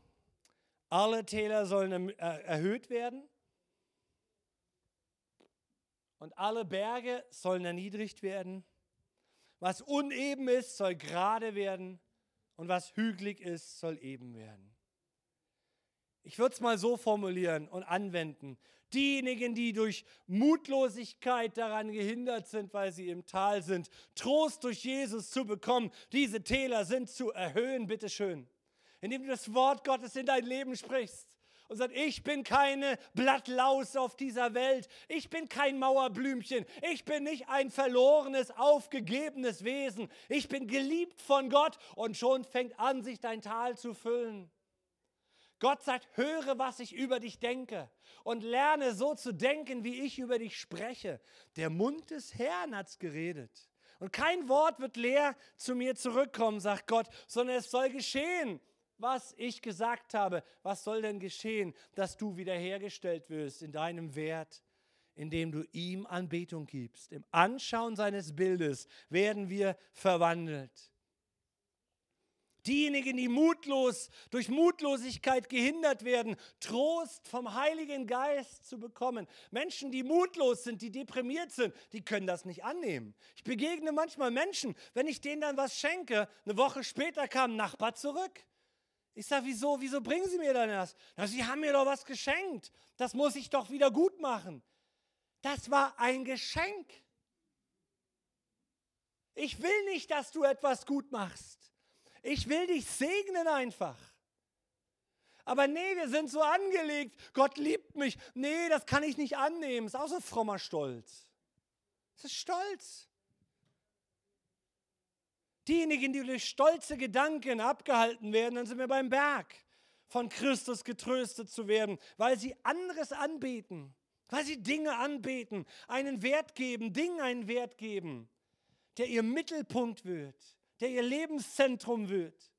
Alle Täler sollen erm-, äh, erhöht werden und alle Berge sollen erniedrigt werden. Was uneben ist, soll gerade werden und was hügelig ist, soll eben werden. Ich würde es mal so formulieren und anwenden. Diejenigen, die durch Mutlosigkeit daran gehindert sind, weil sie im Tal sind, Trost durch Jesus zu bekommen, diese Täler sind zu erhöhen, bitteschön indem du das Wort Gottes in dein Leben sprichst und sagst, ich bin keine Blattlaus auf dieser Welt, ich bin kein Mauerblümchen, ich bin nicht ein verlorenes, aufgegebenes Wesen, ich bin geliebt von Gott und schon fängt an, sich dein Tal zu füllen. Gott sagt, höre, was ich über dich denke und lerne so zu denken, wie ich über dich spreche. Der Mund des Herrn hat's geredet. Und kein Wort wird leer zu mir zurückkommen, sagt Gott, sondern es soll geschehen, was ich gesagt habe. Was soll denn geschehen, dass du wiederhergestellt wirst in deinem Wert, indem du ihm Anbetung gibst? Im Anschauen seines Bildes werden wir verwandelt. Diejenigen, die mutlos durch Mutlosigkeit gehindert werden, Trost vom Heiligen Geist zu bekommen. Menschen, die mutlos sind, die deprimiert sind, die können das nicht annehmen. Ich begegne manchmal Menschen, wenn ich denen dann was schenke, eine Woche später kam ein Nachbar zurück. Ich sage, wieso, wieso bringen Sie mir dann das? Na, Sie haben mir doch was geschenkt. Das muss ich doch wieder gut machen. Das war ein Geschenk. Ich will nicht, dass du etwas gut machst. Ich will dich segnen einfach. Aber nee, wir sind so angelegt. Gott liebt mich. Nee, das kann ich nicht annehmen. Ist auch so frommer Stolz. Das ist Stolz. Diejenigen, die durch stolze Gedanken abgehalten werden, dann sind wir beim Berg, von Christus getröstet zu werden, weil sie anderes anbeten, weil sie Dinge anbeten, einen Wert geben, Dingen einen Wert geben, der ihr Mittelpunkt wird, der ihr Lebenszentrum wird.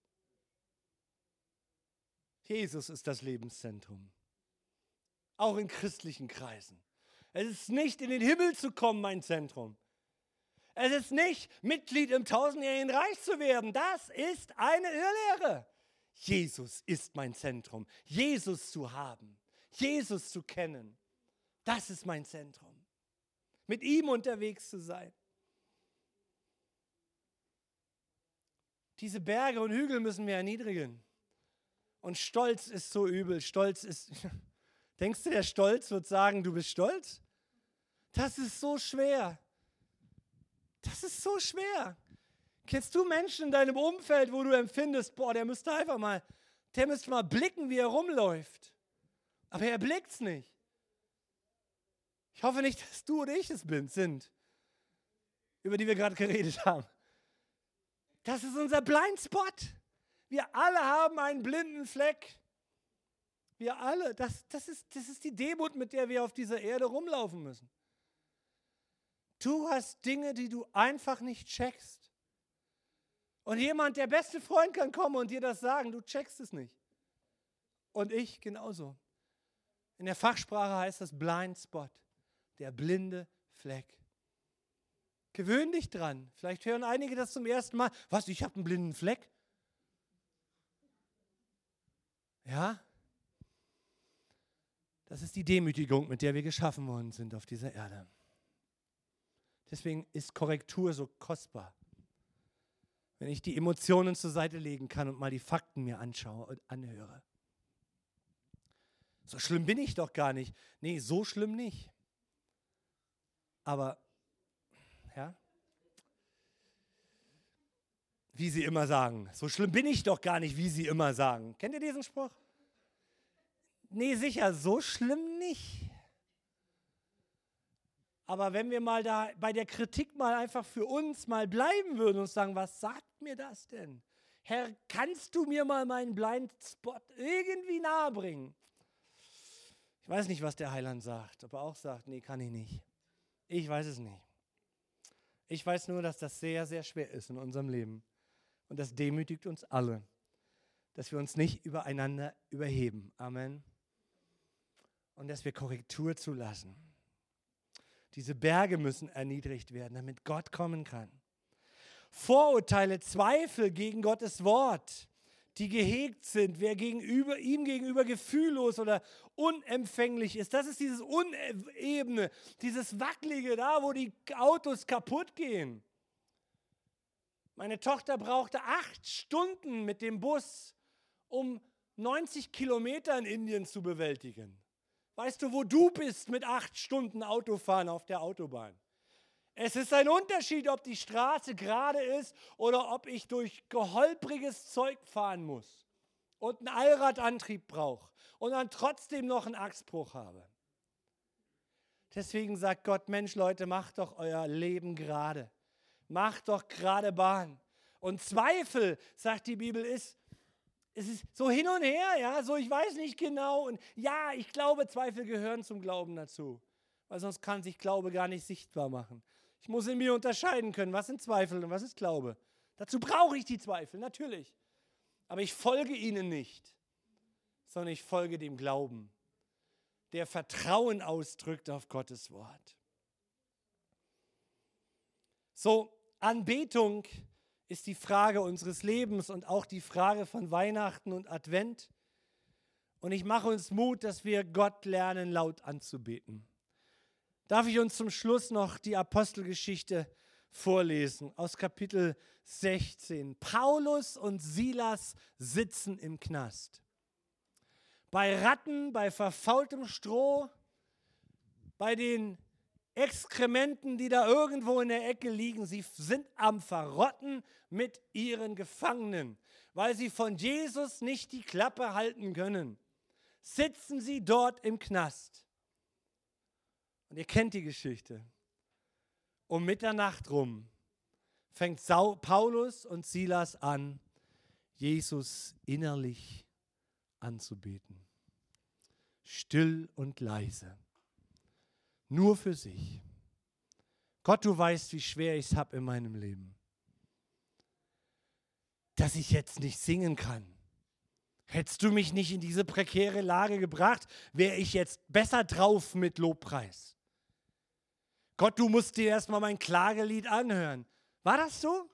Jesus ist das Lebenszentrum, auch in christlichen Kreisen. Es ist nicht in den Himmel zu kommen, mein Zentrum. Es ist nicht, Mitglied im tausendjährigen Reich zu werden. Das ist eine Irrlehre. Jesus ist mein Zentrum. Jesus zu haben, Jesus zu kennen, das ist mein Zentrum. Mit ihm unterwegs zu sein. Diese Berge und Hügel müssen wir erniedrigen. Und Stolz ist so übel. Stolz ist. Denkst du, der Stolz wird sagen, du bist stolz? Das ist so schwer. Das ist so schwer. Kennst du Menschen in deinem Umfeld, wo du empfindest, boah, der müsste einfach mal, der müsste mal blicken, wie er rumläuft. Aber er blickt es nicht. Ich hoffe nicht, dass du oder ich es sind, über die wir gerade geredet haben. Das ist unser Blindspot. Wir alle haben einen blinden Fleck. Wir alle. Das, das, ist, das ist die Demut, mit der wir auf dieser Erde rumlaufen müssen. Du hast Dinge, die du einfach nicht checkst. Und jemand, der beste Freund kann kommen und dir das sagen, du checkst es nicht. Und ich genauso. In der Fachsprache heißt das Blind Spot, der blinde Fleck. Gewöhn dich dran. Vielleicht hören einige das zum ersten Mal. Was, ich habe einen blinden Fleck? Ja? Das ist die Demütigung, mit der wir geschaffen worden sind auf dieser Erde. Deswegen ist Korrektur so kostbar. Wenn ich die Emotionen zur Seite legen kann und mal die Fakten mir anschaue und anhöre. So schlimm bin ich doch gar nicht. Nee, so schlimm nicht. Aber, ja, wie sie immer sagen, so schlimm bin ich doch gar nicht, wie sie immer sagen. Kennt ihr diesen Spruch? Nee, sicher, so schlimm nicht. Aber wenn wir mal da bei der Kritik mal einfach für uns mal bleiben würden und sagen, was sagt mir das denn? Herr, kannst du mir mal meinen Blindspot irgendwie nahe bringen? Ich weiß nicht, was der Heiland sagt, ob er auch sagt, nee, kann ich nicht. Ich weiß es nicht. Ich weiß nur, dass das sehr, sehr schwer ist in unserem Leben. Und das demütigt uns alle, dass wir uns nicht übereinander überheben. Amen. Und dass wir Korrektur zulassen. Diese Berge müssen erniedrigt werden, damit Gott kommen kann. Vorurteile, Zweifel gegen Gottes Wort, die gehegt sind, wer gegenüber, ihm gegenüber gefühllos oder unempfänglich ist. Das ist dieses Unebene, dieses Wackelige da, wo die Autos kaputt gehen. Meine Tochter brauchte acht Stunden mit dem Bus, um 90 Kilometer in Indien zu bewältigen. Weißt du, wo du bist mit acht Stunden Autofahren auf der Autobahn? Es ist ein Unterschied, ob die Straße gerade ist oder ob ich durch geholpriges Zeug fahren muss und einen Allradantrieb brauche und dann trotzdem noch einen Achsbruch habe. Deswegen sagt Gott, Mensch Leute, macht doch euer Leben gerade. Macht doch gerade Bahn. Und Zweifel, sagt die Bibel, ist, es ist so hin und her, ja, so ich weiß nicht genau. Und ja, ich glaube, Zweifel gehören zum Glauben dazu. Weil sonst kann sich Glaube gar nicht sichtbar machen. Ich muss in mir unterscheiden können, was sind Zweifel und was ist Glaube. Dazu brauche ich die Zweifel, natürlich. Aber ich folge ihnen nicht, sondern ich folge dem Glauben, der Vertrauen ausdrückt auf Gottes Wort. So, Anbetung ist die Frage unseres Lebens und auch die Frage von Weihnachten und Advent. Und ich mache uns Mut, dass wir Gott lernen, laut anzubeten. Darf ich uns zum Schluss noch die Apostelgeschichte vorlesen aus Kapitel 16. Paulus und Silas sitzen im Knast. Bei Ratten, bei verfaultem Stroh, bei den Exkrementen, die da irgendwo in der Ecke liegen, sie sind am Verrotten mit ihren Gefangenen, weil sie von Jesus nicht die Klappe halten können. Sitzen sie dort im Knast. Und ihr kennt die Geschichte. Um Mitternacht rum fängt Paulus und Silas an, Jesus innerlich anzubeten. Still und leise. Nur für sich. Gott, du weißt, wie schwer ich es habe in meinem Leben. Dass ich jetzt nicht singen kann Hättest du mich nicht in diese prekäre Lage gebracht, wäre ich jetzt besser drauf mit Lobpreis. Gott, du musst dir erstmal mein Klagelied anhören. War das so?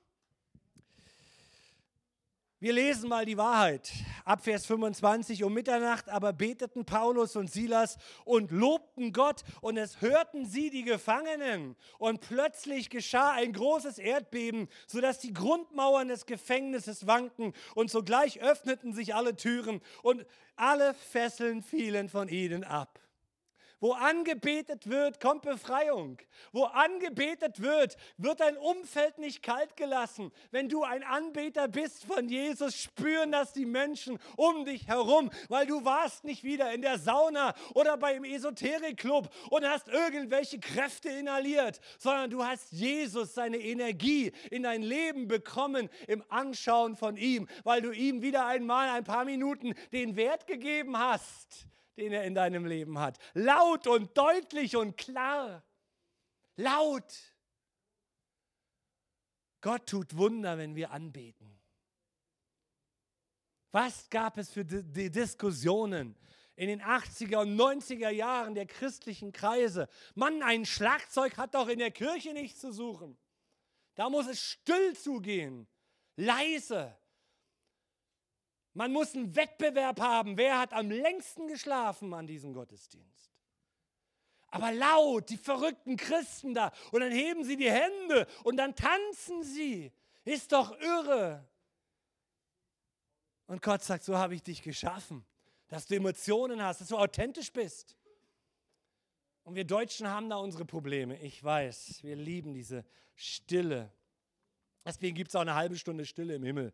Wir lesen mal die Wahrheit. Ab Vers 25 um Mitternacht aber beteten Paulus und Silas und lobten Gott und es hörten sie die Gefangenen. Und plötzlich geschah ein großes Erdbeben, sodass die Grundmauern des Gefängnisses wanken und sogleich öffneten sich alle Türen und alle Fesseln fielen von ihnen ab. Wo angebetet wird, kommt Befreiung. Wo angebetet wird, wird dein Umfeld nicht kalt gelassen. Wenn du ein Anbeter bist von Jesus, spüren das die Menschen um dich herum, weil du warst nicht wieder in der Sauna oder beim Esoterikclub und hast irgendwelche Kräfte inhaliert, sondern du hast Jesus, seine Energie in dein Leben bekommen im Anschauen von ihm, weil du ihm wieder einmal ein paar Minuten den Wert gegeben hast den er in deinem Leben hat. Laut und deutlich und klar. Laut. Gott tut Wunder, wenn wir anbeten. Was gab es für die Diskussionen in den 80er und 90er Jahren der christlichen Kreise? Mann, ein Schlagzeug hat doch in der Kirche nichts zu suchen. Da muss es still zugehen, leise. Man muss einen Wettbewerb haben, wer hat am längsten geschlafen an diesem Gottesdienst. Aber laut, die verrückten Christen da, und dann heben sie die Hände und dann tanzen sie. Ist doch irre. Und Gott sagt, so habe ich dich geschaffen, dass du Emotionen hast, dass du authentisch bist. Und wir Deutschen haben da unsere Probleme. Ich weiß, wir lieben diese Stille. Deswegen gibt es auch eine halbe Stunde Stille im Himmel.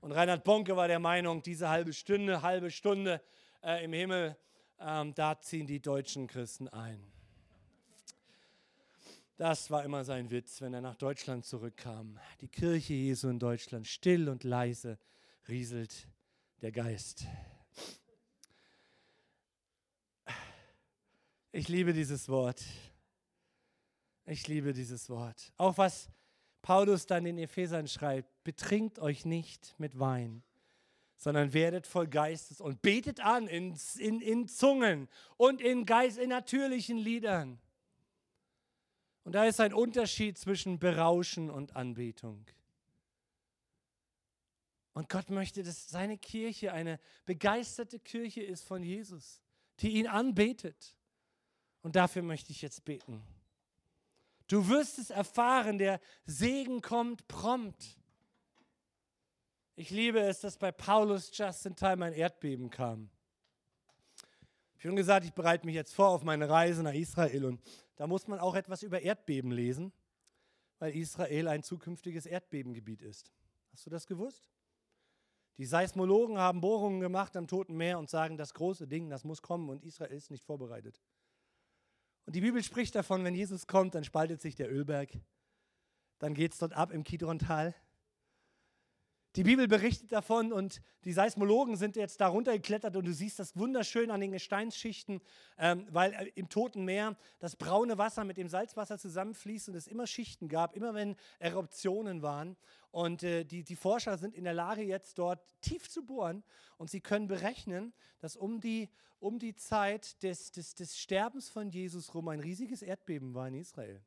Und Reinhard Bonke war der Meinung, diese halbe Stunde, halbe Stunde äh, im Himmel, ähm, da ziehen die deutschen Christen ein. Das war immer sein Witz, wenn er nach Deutschland zurückkam. Die Kirche Jesu in Deutschland, still und leise rieselt der Geist. Ich liebe dieses Wort. Ich liebe dieses Wort. Auch was Paulus dann in Ephesern schreibt, betrinkt euch nicht mit Wein, sondern werdet voll Geistes und betet an in, in, in Zungen und in, Geist, in natürlichen Liedern. Und da ist ein Unterschied zwischen Berauschen und Anbetung. Und Gott möchte, dass seine Kirche eine begeisterte Kirche ist von Jesus, die ihn anbetet. Und dafür möchte ich jetzt beten. Du wirst es erfahren, der Segen kommt prompt. Ich liebe es, dass bei Paulus just in time ein Erdbeben kam. Ich habe schon gesagt, ich bereite mich jetzt vor auf meine Reise nach Israel und da muss man auch etwas über Erdbeben lesen, weil Israel ein zukünftiges Erdbebengebiet ist. Hast du das gewusst? Die Seismologen haben Bohrungen gemacht am Toten Meer und sagen, das große Ding, das muss kommen und Israel ist nicht vorbereitet. Und die Bibel spricht davon, wenn Jesus kommt, dann spaltet sich der Ölberg. Dann geht es dort ab im Kidron-Tal. Die Bibel berichtet davon und die Seismologen sind jetzt da runtergeklettert und du siehst das wunderschön an den Gesteinsschichten, ähm, weil äh, im Toten Meer das braune Wasser mit dem Salzwasser zusammenfließt und es immer Schichten gab, immer wenn Eruptionen waren. Und äh, die, die Forscher sind in der Lage, jetzt dort tief zu bohren und sie können berechnen, dass um die, um die Zeit des, des, des Sterbens von Jesus rum ein riesiges Erdbeben war in Israel.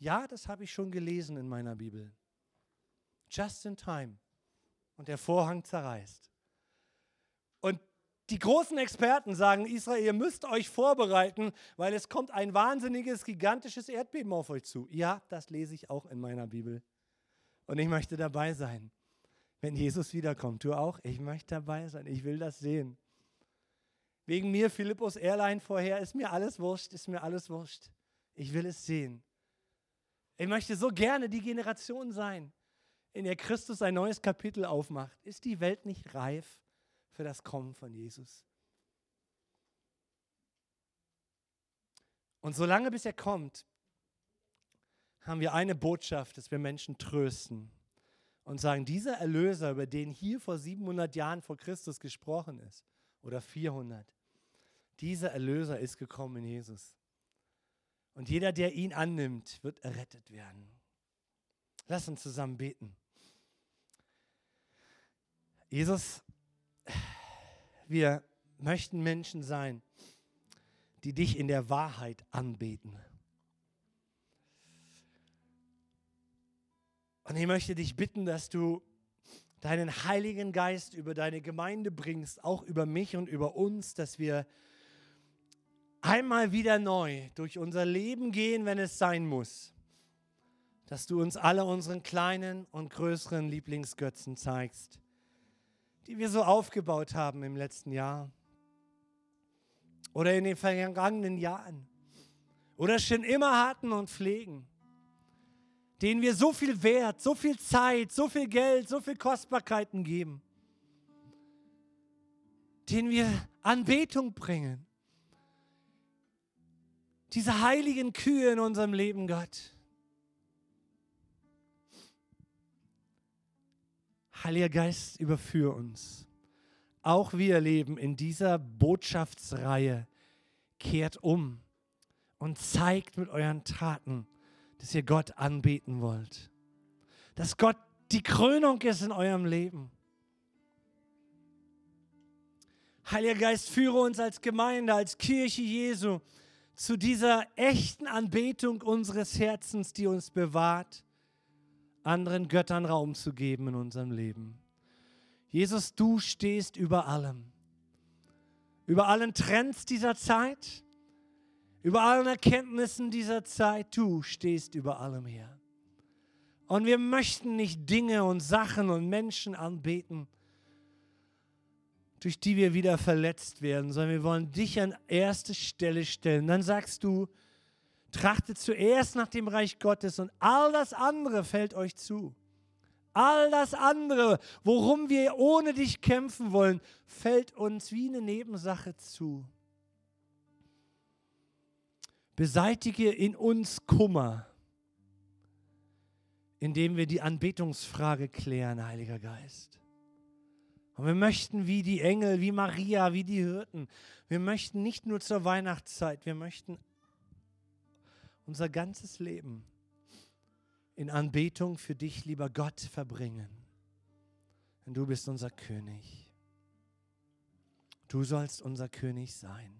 Ja, das habe ich schon gelesen in meiner Bibel. Just in time. Und der Vorhang zerreißt. Und die großen Experten sagen, Israel, ihr müsst euch vorbereiten, weil es kommt ein wahnsinniges, gigantisches Erdbeben auf euch zu. Ja, das lese ich auch in meiner Bibel. Und ich möchte dabei sein. Wenn Jesus wiederkommt, du auch, ich möchte dabei sein. Ich will das sehen. Wegen mir, Philippus Airline vorher, ist mir alles wurscht, ist mir alles wurscht. Ich will es sehen. Ich möchte so gerne die Generation sein, in der Christus ein neues Kapitel aufmacht. Ist die Welt nicht reif für das Kommen von Jesus? Und solange bis er kommt, haben wir eine Botschaft, dass wir Menschen trösten und sagen, dieser Erlöser, über den hier vor 700 Jahren vor Christus gesprochen ist, oder 400, dieser Erlöser ist gekommen in Jesus. Und jeder, der ihn annimmt, wird errettet werden. Lass uns zusammen beten. Jesus, wir möchten Menschen sein, die dich in der Wahrheit anbeten. Und ich möchte dich bitten, dass du deinen Heiligen Geist über deine Gemeinde bringst, auch über mich und über uns, dass wir einmal wieder neu durch unser Leben gehen, wenn es sein muss. Dass du uns alle unseren kleinen und größeren Lieblingsgötzen zeigst, die wir so aufgebaut haben im letzten Jahr oder in den vergangenen Jahren oder schon immer hatten und pflegen, denen wir so viel Wert, so viel Zeit, so viel Geld, so viel Kostbarkeiten geben, denen wir Anbetung bringen diese heiligen Kühe in unserem Leben, Gott. Heiliger Geist, überführ uns. Auch wir leben in dieser Botschaftsreihe. Kehrt um und zeigt mit euren Taten, dass ihr Gott anbeten wollt. Dass Gott die Krönung ist in eurem Leben. Heiliger Geist, führe uns als Gemeinde, als Kirche Jesu zu dieser echten Anbetung unseres Herzens, die uns bewahrt, anderen Göttern Raum zu geben in unserem Leben. Jesus, du stehst über allem. Über allen Trends dieser Zeit, über allen Erkenntnissen dieser Zeit, du stehst über allem her. Und wir möchten nicht Dinge und Sachen und Menschen anbeten, durch die wir wieder verletzt werden, sondern wir wollen dich an erste Stelle stellen. Dann sagst du, trachtet zuerst nach dem Reich Gottes und all das andere fällt euch zu. All das andere, worum wir ohne dich kämpfen wollen, fällt uns wie eine Nebensache zu. Beseitige in uns Kummer, indem wir die Anbetungsfrage klären, Heiliger Geist. Und wir möchten wie die Engel, wie Maria, wie die Hirten, wir möchten nicht nur zur Weihnachtszeit, wir möchten unser ganzes Leben in Anbetung für dich, lieber Gott, verbringen. Denn du bist unser König. Du sollst unser König sein.